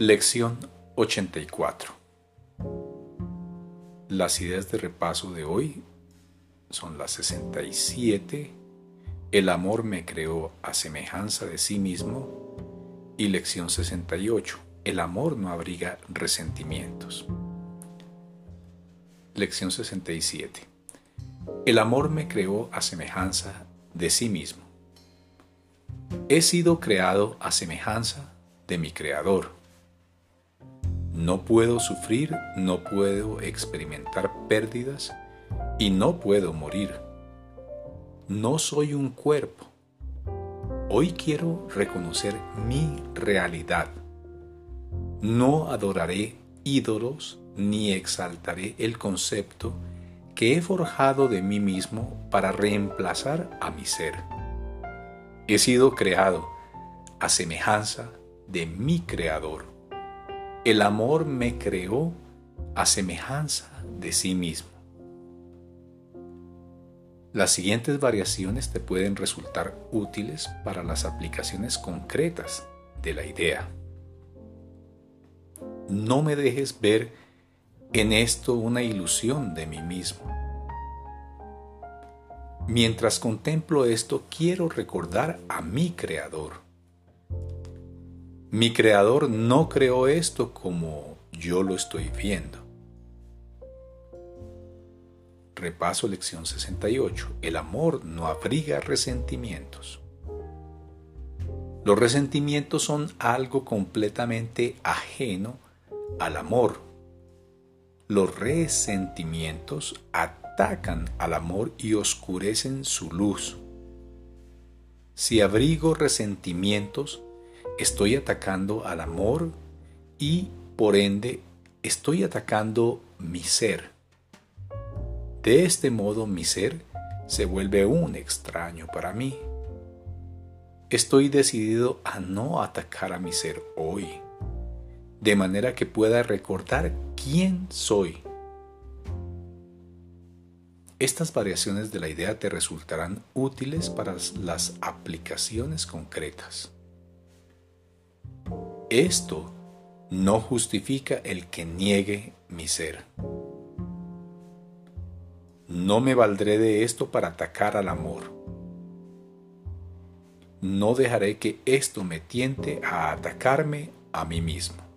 Lección 84 Las ideas de repaso de hoy son las 67, El amor me creó a semejanza de sí mismo y lección 68, El amor no abriga resentimientos. Lección 67. El amor me creó a semejanza de sí mismo. He sido creado a semejanza de mi Creador. No puedo sufrir, no puedo experimentar pérdidas y no puedo morir. No soy un cuerpo. Hoy quiero reconocer mi realidad. No adoraré ídolos ni exaltaré el concepto que he forjado de mí mismo para reemplazar a mi ser. He sido creado a semejanza de mi Creador. El amor me creó a semejanza de sí mismo. Las siguientes variaciones te pueden resultar útiles para las aplicaciones concretas de la idea. No me dejes ver en esto una ilusión de mí mismo. Mientras contemplo esto, quiero recordar a mi Creador. Mi Creador no creó esto como yo lo estoy viendo. Repaso lección 68. El amor no abriga resentimientos. Los resentimientos son algo completamente ajeno al amor. Los resentimientos atacan al amor y oscurecen su luz. Si abrigo resentimientos, estoy atacando al amor y por ende estoy atacando mi ser. De este modo mi ser se vuelve un extraño para mí. Estoy decidido a no atacar a mi ser hoy, de manera que pueda recordar quién soy estas variaciones de la idea te resultarán útiles para las aplicaciones concretas. Esto no justifica el que niegue mi ser. No me valdré de esto para atacar al amor. No dejaré que esto me tiente a atacarme a mí mismo.